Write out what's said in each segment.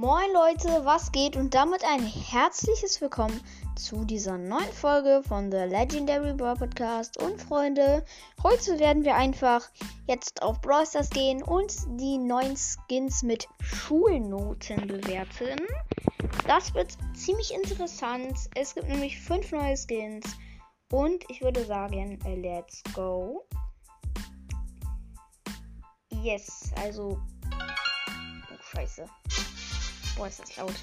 Moin Leute, was geht und damit ein herzliches Willkommen zu dieser neuen Folge von The Legendary Brawl Podcast. Und Freunde, heute werden wir einfach jetzt auf Brawl Stars gehen und die neuen Skins mit Schulnoten bewerten. Das wird ziemlich interessant. Es gibt nämlich fünf neue Skins und ich würde sagen, let's go. Yes, also. Oh, scheiße. Boah, ist das laut.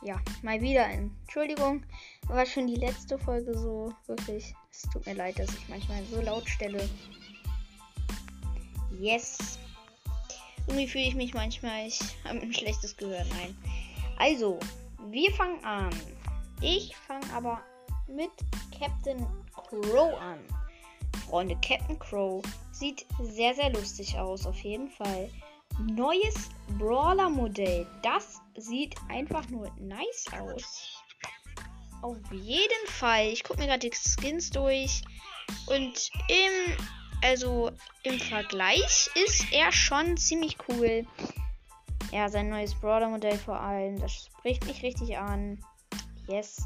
Ja, mal wieder. Entschuldigung, war schon die letzte Folge so. Wirklich. Es tut mir leid, dass ich manchmal so laut stelle. Yes. Irgendwie fühle ich mich manchmal, ich habe ein schlechtes Gehör. Nein. Also, wir fangen an. Ich fange aber mit Captain Crow an. Freunde, Captain Crow sieht sehr, sehr lustig aus, auf jeden Fall neues Brawler-Modell. Das sieht einfach nur nice aus. Auf jeden Fall. Ich gucke mir gerade die Skins durch. Und im, also im Vergleich ist er schon ziemlich cool. Ja, sein neues Brawler-Modell vor allem. Das spricht mich richtig an. Yes.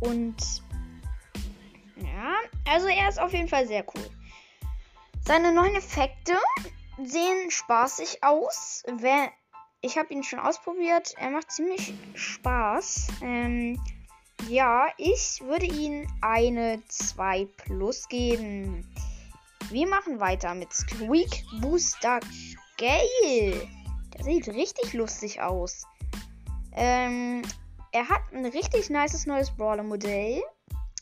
Und ja, also er ist auf jeden Fall sehr cool. Seine neuen Effekte sehen spaßig aus. Ich habe ihn schon ausprobiert. Er macht ziemlich Spaß. Ähm, ja, ich würde ihm eine 2 plus geben. Wir machen weiter mit Squeak Booster Gale. Der sieht richtig lustig aus. Ähm, er hat ein richtig nices neues Brawler-Modell.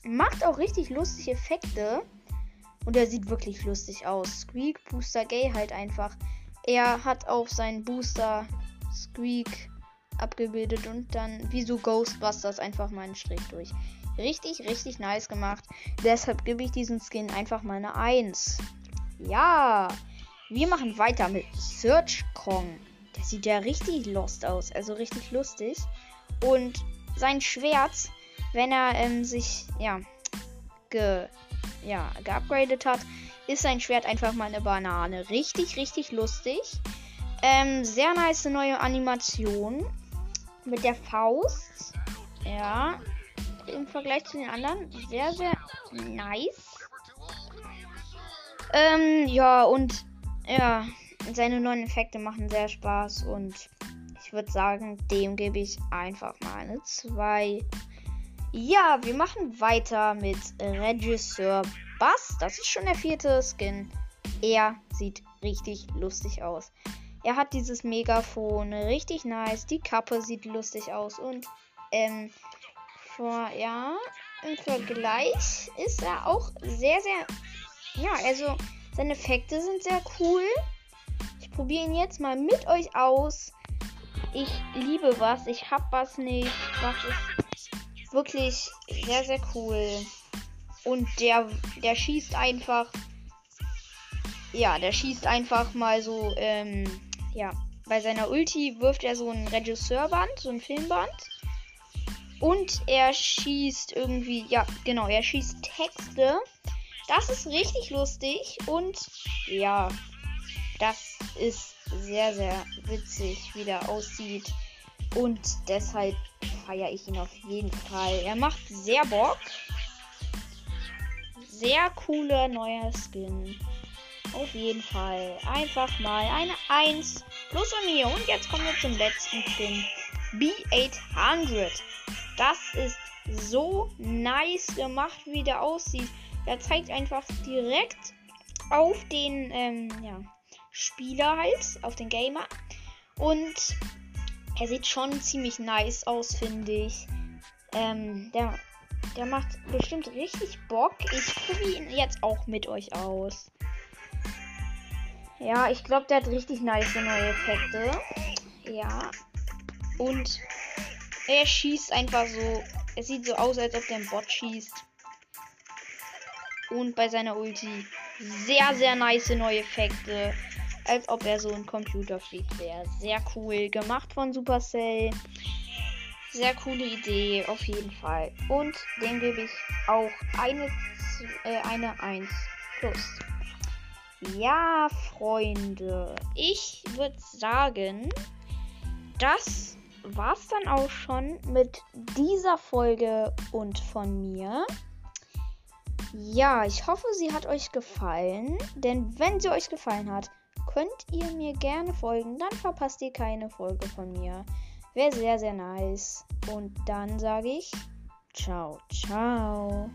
Macht auch richtig lustige Effekte. Und er sieht wirklich lustig aus. Squeak Booster Gay halt einfach. Er hat auf seinen Booster Squeak abgebildet und dann wie so Ghostbusters einfach mal einen Strich durch. Richtig, richtig nice gemacht. Deshalb gebe ich diesen Skin einfach mal eine 1. Ja, wir machen weiter mit Search Kong. Der sieht ja richtig lost aus, also richtig lustig. Und sein Schwert, wenn er ähm, sich, ja, ge ja, geupgradet hat, ist sein Schwert einfach mal eine Banane. Richtig, richtig lustig. Ähm, sehr nice neue Animation. Mit der Faust. Ja. Im Vergleich zu den anderen. Sehr, sehr nice. Ähm, ja, und ja, seine neuen Effekte machen sehr Spaß und ich würde sagen, dem gebe ich einfach mal eine 2. Ja, wir machen weiter mit Regisseur Bass. Das ist schon der vierte Skin. Er sieht richtig lustig aus. Er hat dieses Megafon, richtig nice. Die Kappe sieht lustig aus. Und, ähm, vor, ja, im Vergleich ist er auch sehr, sehr, ja, also, seine Effekte sind sehr cool. Ich probiere ihn jetzt mal mit euch aus. Ich liebe was, ich hab was nicht. Was ist wirklich sehr, sehr cool. Und der, der schießt einfach. Ja, der schießt einfach mal so, ähm, ja. Bei seiner Ulti wirft er so ein Regisseurband, so ein Filmband. Und er schießt irgendwie, ja, genau, er schießt Texte. Das ist richtig lustig und ja, das ist sehr, sehr witzig, wie der aussieht. Und deshalb feiere ich ihn auf jeden Fall. Er macht sehr Bock. Sehr cooler neuer Skin. Auf jeden Fall. Einfach mal eine 1 plus von mir. Und jetzt kommen wir zum letzten Skin. B800. Das ist so nice gemacht, wie der aussieht. Er zeigt einfach direkt auf den ähm, ja, Spieler halt, auf den Gamer. Und er sieht schon ziemlich nice aus, finde ich. Ähm, der, der macht bestimmt richtig Bock. Ich probiere ihn jetzt auch mit euch aus. Ja, ich glaube, der hat richtig nice neue Effekte. Ja. Und er schießt einfach so. Es sieht so aus, als ob der ein Bot schießt. Und bei seiner Ulti sehr, sehr nice neue Effekte als ob er so ein Computerfreak wäre. Sehr cool gemacht von Supercell. Sehr coole Idee, auf jeden Fall. Und dem gebe ich auch eine, äh, eine 1 plus. Ja, Freunde. Ich würde sagen, das war's dann auch schon mit dieser Folge und von mir. Ja, ich hoffe, sie hat euch gefallen. Denn wenn sie euch gefallen hat, könnt ihr mir gerne folgen. Dann verpasst ihr keine Folge von mir. Wäre sehr, sehr nice. Und dann sage ich ciao, ciao.